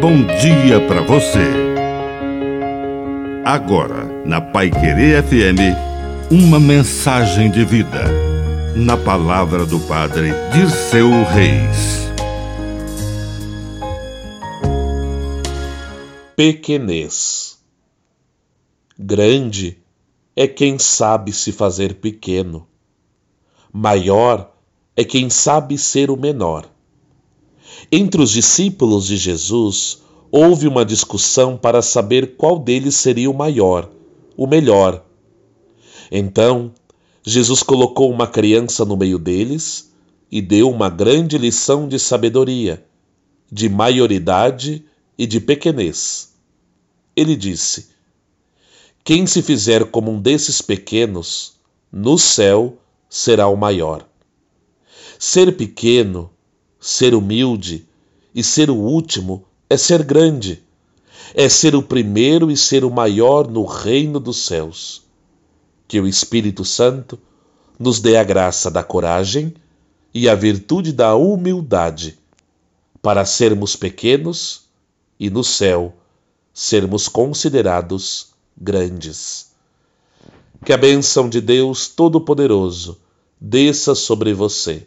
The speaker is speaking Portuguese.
bom dia para você. Agora, na Pai Querer FM, uma mensagem de vida. Na palavra do Padre Dirceu Reis. Pequenez. Grande é quem sabe se fazer pequeno. Maior é quem sabe ser o menor. Entre os discípulos de Jesus, houve uma discussão para saber qual deles seria o maior, o melhor. Então, Jesus colocou uma criança no meio deles e deu uma grande lição de sabedoria, de maioridade e de pequenez. Ele disse: Quem se fizer como um desses pequenos, no céu será o maior. Ser pequeno Ser humilde e ser o último é ser grande, é ser o primeiro e ser o maior no reino dos céus. Que o Espírito Santo nos dê a graça da coragem e a virtude da humildade, para sermos pequenos e no céu sermos considerados grandes. Que a bênção de Deus Todo-Poderoso desça sobre você